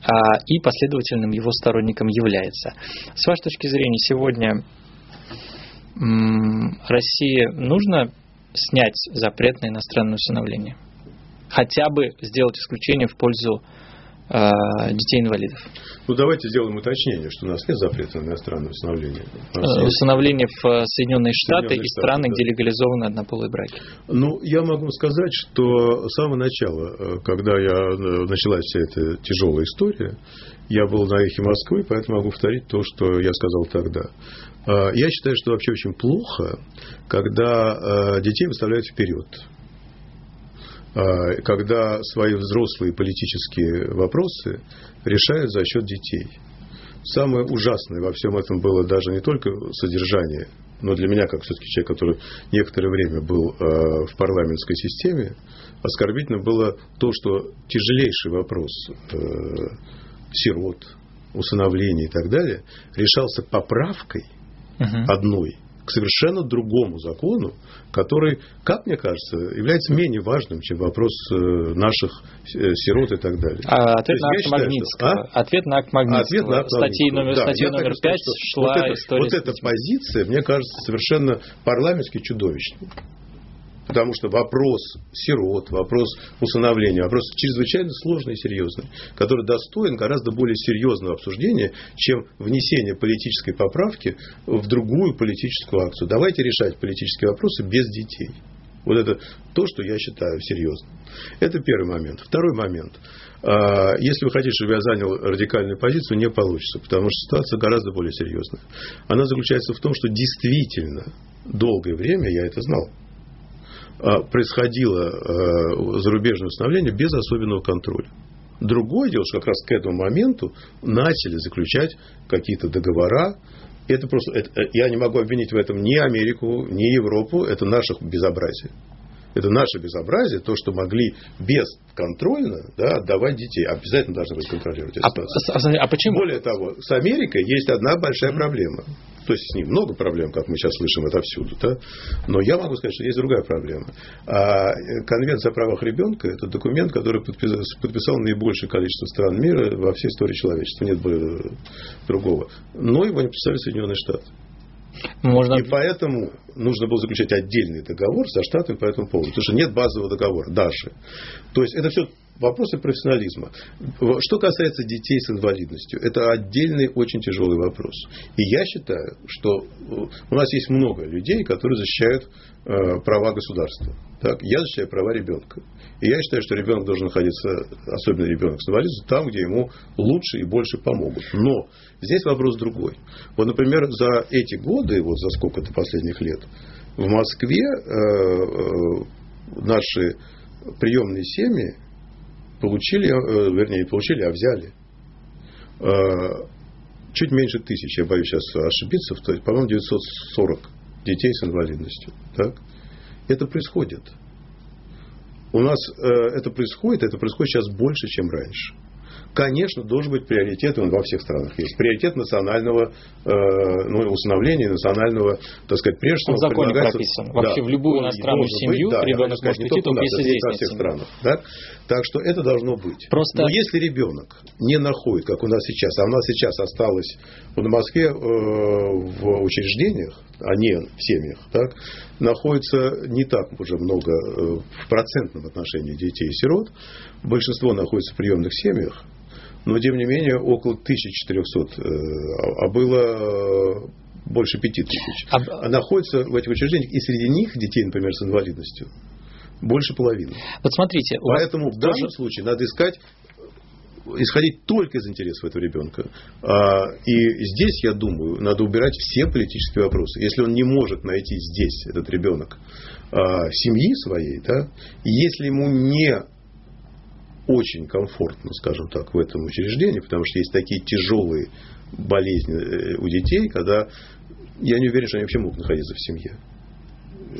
а, и последовательным его сторонником является. С вашей точки зрения, сегодня России нужно снять запрет на иностранное усыновление. Хотя бы сделать исключение в пользу э, детей-инвалидов. Ну, давайте сделаем уточнение, что у нас нет запрета на иностранное усыновление. Э, усыновление в э, Соединенные Штаты Соединенные и страны, да. где легализованы однополые браки. Ну, я могу сказать, что с самого начала, когда я началась вся эта тяжелая история, я был на эхе Москвы, поэтому могу повторить то, что я сказал тогда. А, я считаю, что вообще очень плохо, когда а, детей выставляют вперед. А, когда свои взрослые политические вопросы решают за счет детей. Самое ужасное во всем этом было даже не только содержание, но для меня, как все-таки человек, который некоторое время был в парламентской системе, оскорбительно было то, что тяжелейший вопрос э, сирот, усыновления и так далее решался поправкой – угу. одной к совершенно другому закону, который, как мне кажется, является менее важным, чем вопрос э, наших э, сирот и так далее. А ответ, на акт, Магнитского. Что, а? ответ на акт Магнитского. Ответ на акт Статьи номер, да, статьи номер 5 шла вот история. Вот эта позиция, мне кажется, совершенно парламентски чудовищной. Потому что вопрос сирот, вопрос усыновления, вопрос чрезвычайно сложный и серьезный, который достоин гораздо более серьезного обсуждения, чем внесение политической поправки в другую политическую акцию. Давайте решать политические вопросы без детей. Вот это то, что я считаю серьезным. Это первый момент. Второй момент. А, если вы хотите, чтобы я занял радикальную позицию, не получится, потому что ситуация гораздо более серьезная. Она заключается в том, что действительно долгое время, я это знал, происходило а, зарубежное установление без особенного контроля. Другое дело, что как раз к этому моменту начали заключать какие-то договора. Это просто, это, э, я не могу обвинить в этом ни Америку, ни Европу, это наше безобразие. Это наше безобразие, то, что могли бесконтрольно да, отдавать детей. Обязательно должны быть контролировать эту А, ситуацию. а- а почему? Более того, с Америкой есть одна большая проблема. То есть с ним много проблем, как мы сейчас слышим отовсюду. Да? Но я могу сказать, что есть другая проблема. А, э, Конвенция о правах ребенка – это документ, который подписал, наибольшее количество стран мира во всей истории человечества. Нет более другого. Но его не подписали Соединенные Штаты. Можно... И поэтому нужно было заключать отдельный договор со Штатами по этому поводу. Потому что нет базового договора даже. То есть это все вопросы профессионализма. Что касается детей с инвалидностью, это отдельный очень тяжелый вопрос. И я считаю, что э, у нас есть много людей, которые защищают э, права государства. Так? Я защищаю права ребенка. И я считаю, что ребенок должен находиться, особенно ребенок с инвалидностью, там, где ему лучше и больше помогут. Но здесь вопрос другой. Вот, например, за эти годы, вот за сколько-то последних лет, в Москве э, наши приемные семьи получили, э, вернее, не получили, а взяли э, чуть меньше тысячи, я боюсь сейчас ошибиться, то есть, по-моему, 940 детей с инвалидностью. Так? Это происходит. У нас э, это происходит, это происходит сейчас больше, чем раньше. Конечно, должен быть приоритет, он во всех странах есть, приоритет национального э, ну, установления, национального, так сказать, прежде Он в всего законе прописан. Вообще в любую иностранную семью быть, да, ребенок сказать, может идти, только нас, если здесь во всех странах. Так? так что это должно быть. Просто- Но если ребенок не находит, как у нас сейчас, а у нас сейчас осталось в Москве э, в учреждениях, а не в семьях, так, находится не так уже много э, в процентном отношении детей и сирот. Большинство находится в приемных семьях, но тем не менее около 1400, э, а было э, больше 5000. А- А находятся в этих учреждениях, и среди них детей, например, с инвалидностью, больше половины. Вот смотрите, Поэтому в тоже- данном случае надо искать исходить только из интересов этого ребенка. А, И здесь, я думаю, надо убирать все политические вопросы. Если он не может найти здесь, этот ребенок, а, семьи своей, да, если ему не очень комфортно, скажем так, в этом учреждении, потому что есть такие тяжелые болезни э, у детей, когда я не уверен, что они вообще могут находиться в семье.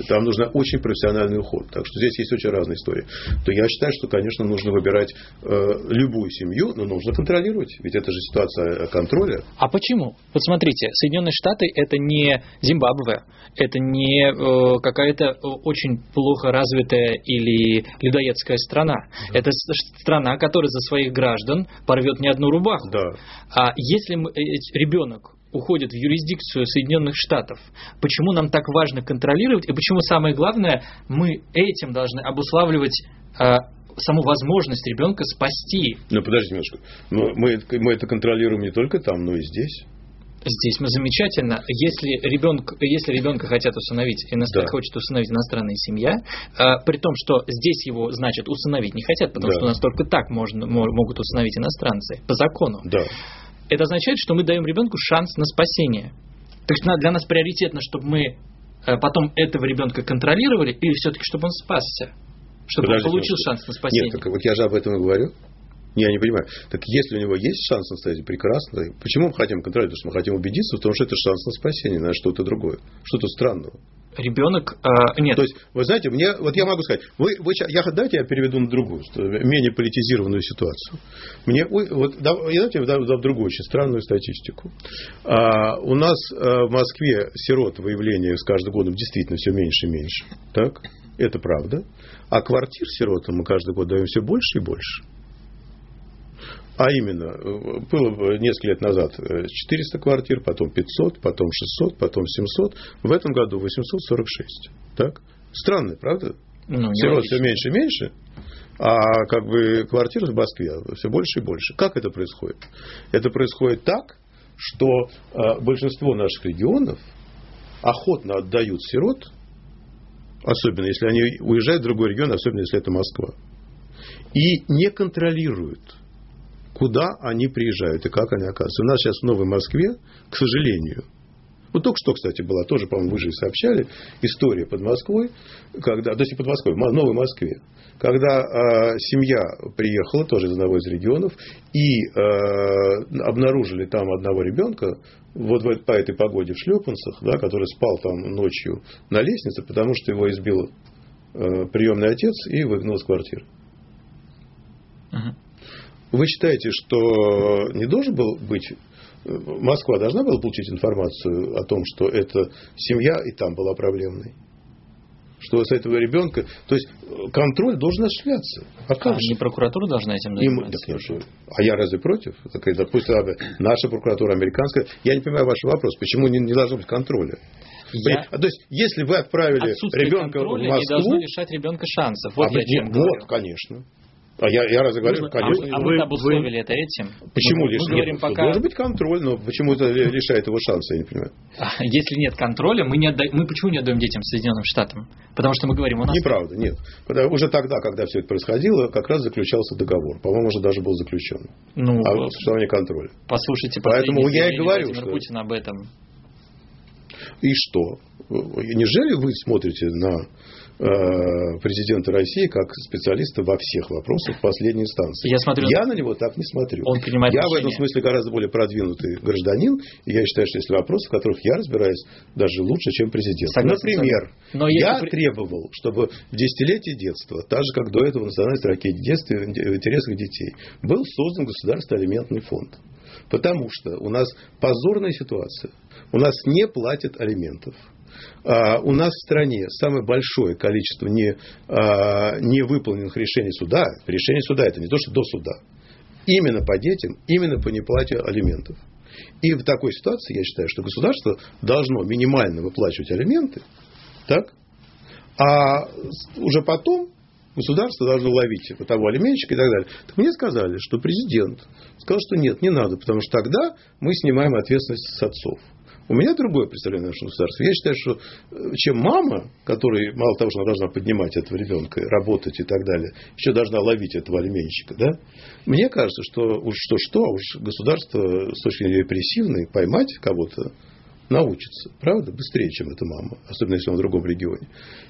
Там нужно очень профессиональный уход. Так что здесь есть очень разные истории. То я считаю, что, конечно, нужно выбирать э, любую семью, но нужно контролировать. Ведь это же ситуация контроля. А почему? Вот смотрите, Соединенные Штаты это не Зимбабве, это не э, какая-то э, очень плохо развитая или людоедская страна. Это с- страна, которая за своих граждан порвет не одну рубаху. Да. А если мы, э, ребенок уходит в юрисдикцию Соединенных Штатов, почему нам так важно контролировать и почему самое главное, мы этим должны обуславливать э, саму возможность ребенка спасти. Но подождите немножко. Но мы, мы это контролируем не только там, но и здесь. Здесь мы замечательно. Если, ребенок, если ребенка хотят усыновить, иностран, Да. хочет усыновить иностранная семья, э, при том, что здесь его, значит, усыновить не хотят, потому Да. что у нас только так можно, мо- могут усыновить иностранцы, по закону. Да. Это означает, что мы даем ребенку шанс на спасение. То есть для нас приоритетно, чтобы мы э, потом этого ребенка контролировали, или все-таки, чтобы он спасся, чтобы Подождите он получил шанс на спасение. Нет, так вот я же об этом и говорю. Я не понимаю. Так если у него есть шанс на спасение, прекрасно. Почему мы хотим контролировать? Потому что мы хотим убедиться в том, что это шанс на спасение, на что-то другое. Что-то странного. Ребенок, э, нет, То есть, вы знаете, мне, вот я могу сказать, вы, вы, я, давайте я переведу на другую, менее политизированную ситуацию. Мне, вот, давайте я дам, дам другую очень странную статистику. А, у нас а, в Москве сирот выявления с каждым годом действительно все меньше и меньше. Так? Это правда. А квартир сиротам мы каждый год даем все больше и больше. А именно, э, было несколько лет назад э, 400 квартир, потом 500, потом 600, потом 700. В этом году 846. Так? Странно, правда? ну, Сирот все меньше и меньше, а как бы квартир в Москве все больше и больше. Как это происходит? Это происходит так, что э, большинство наших регионов охотно отдают сирот, особенно если они уезжают в другой регион, особенно если это Москва, и не контролируют, куда они приезжают и как они оказываются. У нас сейчас в Новой Москве, к сожалению, вот только что, кстати, была тоже, по-моему, вы же и сообщали, история под Москвой, когда, то есть под Москвой, в Новой Москве, когда э, семья приехала тоже из одного из регионов и э, обнаружили там одного ребенка, вот по этой погоде в шлепанцах, да, который спал там ночью на лестнице, потому что его избил э, приемный отец и выгнал из квартиры. Мгм. Вы считаете, что не должен был быть Москва должна была получить информацию о том, что эта семья и там была проблемной? Что с этого ребенка... То есть контроль должен осуществляться. А А как же? не прокуратура должна этим заниматься? так же- а я разве против? Так, а, наша прокуратура, американская. Я не понимаю ваш вопрос. Почему не, не должно быть контроля? Я- А, То есть, если вы отправили ребенка в контроля не Москву... должно лишать ребенка шансов. Вот а я чем вот, говорю. конечно. А я, я разве говорю, Мы- а конечно. а Вы- мы обусловили это этим. Почему мы, лишь мы говорим нет? пока, Должен быть контроль, но почему это лишает его шанса, я не понимаю. если нет контроля, мы, не отда- мы почему не отдаем детям Соединенным Штатам? Потому что мы говорим, у нас Неправда, нет. Когда- уже тогда, когда все это происходило, как раз заключался договор. По-моему, уже даже был заключен. ну, А вот существование контроля. послушайте Поэтому последние я и говорю, Владимира что- Путина об этом. И что? Неужели вы смотрите на э, президента России как специалиста во всех вопросах последней инстанции? Я смотрю- Я на него так не смотрю. Он принимает я в решения. этом смысле гораздо более продвинутый гражданин, и я считаю, что есть вопросы, в которых я разбираюсь даже лучше, чем президент. Согласен Например. Но если я требовал, чтобы в десятилетие детства, так же, как до этого в национальной строке детства в интересах детей, был создан государственный алиментный фонд. Потому что у нас позорная ситуация. У нас не платят алиментов. А, у нас в стране самое большое количество не, а, невыполненных решений суда. Решение суда это не то, что до суда. Именно по детям, именно по неплате алиментов. И в такой ситуации я считаю, что государство должно минимально выплачивать алименты, так? А уже потом государство должно ловить вот того алименщика и так далее. Так мне сказали, что президент сказал, что нет, не надо, потому что тогда мы снимаем ответственность с отцов. У меня другое представление о нашем государстве. Я считаю, что э, чем мама, которая мало того, что она должна поднимать этого ребенка, работать и так далее, еще должна ловить этого алименщика, да? Мне кажется, что уж что-что, а уж государство с точки зрения репрессивной поймать кого-то научится. Правда? Быстрее, чем эта мама. Особенно, если он в другом регионе.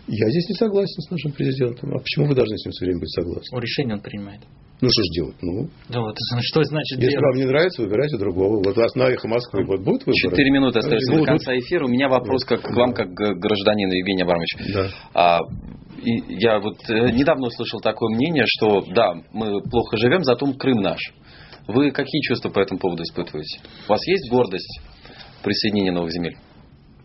Я здесь не согласен с нашим президентом. А почему вы должны с ним все время быть согласны? О, решение он принимает. Ну, что же делать? Ну, Да вот, что значит если делать? вам не нравится, выбирайте другого. Вот у вас на эхо Москвы вот будет выбор? Четыре минуты остается до Будут. конца эфира. У меня вопрос как к вам, как к гражданину Евгений Абрамович. Да. А, и я вот э, недавно услышал такое мнение, что да, мы плохо живем, зато Крым наш. Вы какие чувства по этому поводу испытываете? У вас есть гордость присоединения новых земель?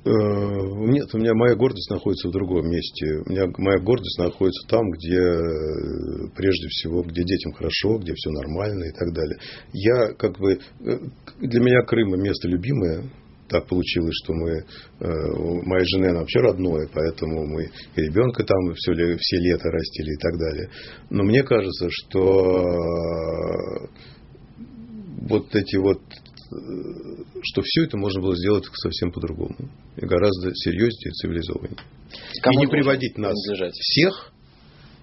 Э, Нет, у меня моя гордость находится в другом месте. У меня моя гордость находится там, где э, прежде всего, где детям хорошо, где все нормально и так далее. Я как бы э, для меня Крым место любимое. Так получилось, что мы, у моей жены она вообще родное, поэтому мы и ребенка там все, все лето растили и так далее. Но мне кажется, что вот эти вот что все это можно было сделать совсем по-другому. И гораздо серьезнее цивилизованнее. Кому и не приводить нас принадлежать? всех.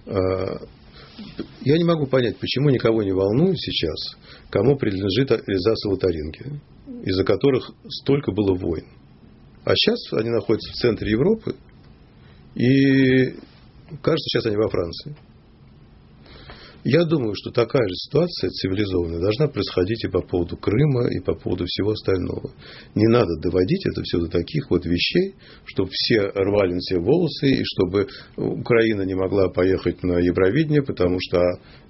э, Я не могу понять, почему никого не волнует сейчас, кому принадлежит Эльзас и Лотарингия, из-за которых столько было войн. А сейчас они находятся в центре Европы, и кажется, сейчас они во Франции. Я думаю, что такая же ситуация цивилизованная должна происходить и по поводу Крыма, и по поводу всего остального. Не надо доводить это все до таких вот вещей, чтобы все рвали на себе волосы, и чтобы Украина не могла поехать на Евровидение, потому что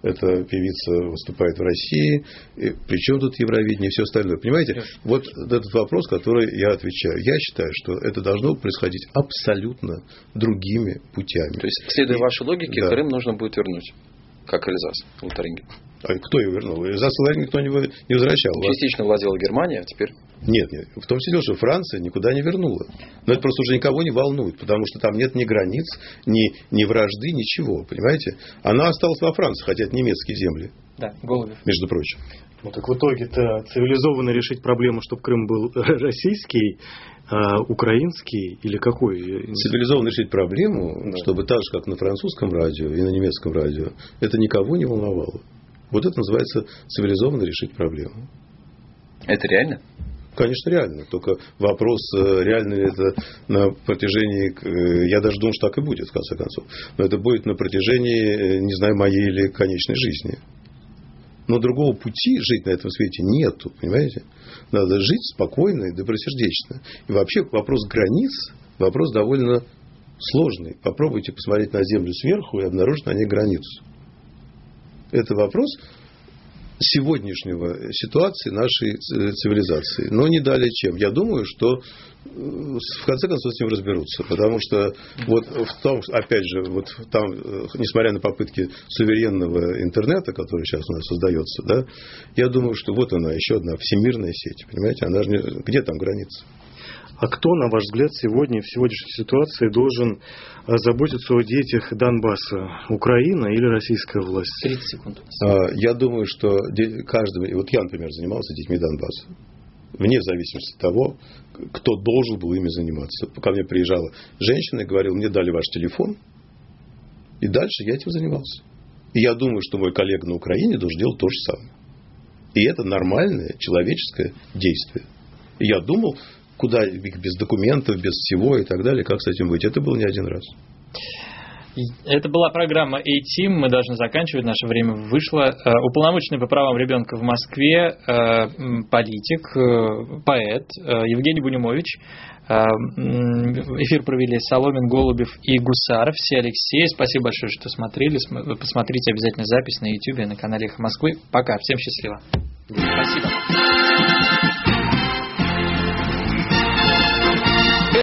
эта певица выступает в России. И при чем тут Евровидение и все остальное? Понимаете, вот этот вопрос, который я отвечаю. Я считаю, что это должно происходить абсолютно другими путями. То есть, следуя вашей логике, Да. Крым нужно будет вернуть, как Эльзас, Лотарингию. А кто его вернул? Эльзас и Лотарингию никто не возвращал. Частично владела Германия, а теперь Нет, нет. В том числе, что Франция никуда не вернула. Но это просто уже никого не волнует, потому что там нет ни границ, ни, ни вражды, ничего. Понимаете? Она осталась во Франции, хотя это немецкие земли, Да, Голубев. между прочим. Ну так в итоге-то цивилизованно решить проблему, чтобы Крым был российский, а украинский или какой? Цивилизованно решить проблему, чтобы так же, как на французском радио и на немецком радио, это никого не волновало. Вот это называется цивилизованно решить проблему. это реально? Конечно, реально. Только вопрос, э, реально ли это на протяжении... э, Я даже думаю, что так и будет, в конце концов. Но это будет на протяжении, э, не знаю, моей или конечной жизни. Но другого пути жить на этом свете нету, понимаете? Надо жить спокойно и добросердечно. И вообще вопрос границ, вопрос довольно сложный. Попробуйте посмотреть на Землю сверху и обнаружить на ней границу. Это вопрос сегодняшнего ситуации нашей цивилизации. Но не далее чем. Я думаю, что э, в конце концов с ним разберутся. Потому что вот в том, опять же, вот там, э, несмотря на попытки суверенного интернета, который сейчас у нас создается, да, я думаю, что вот она, еще одна всемирная сеть. Понимаете, она же не... где там граница? А кто, на ваш взгляд, сегодня в сегодняшней ситуации должен э, заботиться о детях Донбасса? Украина или российская власть? 30 секунд. А, я думаю, что каждый... Вот я, например, занимался детьми Донбасса. Вне зависимости от того, кто должен был ими заниматься. Ко мне приезжала женщина и говорила, мне дали ваш телефон, и дальше я этим занимался. И я думаю, что мой коллега на Украине должен делать то же самое. И это нормальное человеческое действие. И я думал, куда без документов, без всего и так далее, как с этим быть. Это было не один раз. Это была программа A-Team. Мы должны заканчивать. Наше время вышло. Э, уполномоченный по правам ребенка в Москве, э, политик, э, поэт Евгений Бунимович. Эфир провели Соломин, Голубев и Гусаров. Все Алексей. Спасибо большое, что смотрели. Посмотрите обязательно запись на YouTube, на канале Эхо Москвы. Пока. Всем счастливо. Спасибо.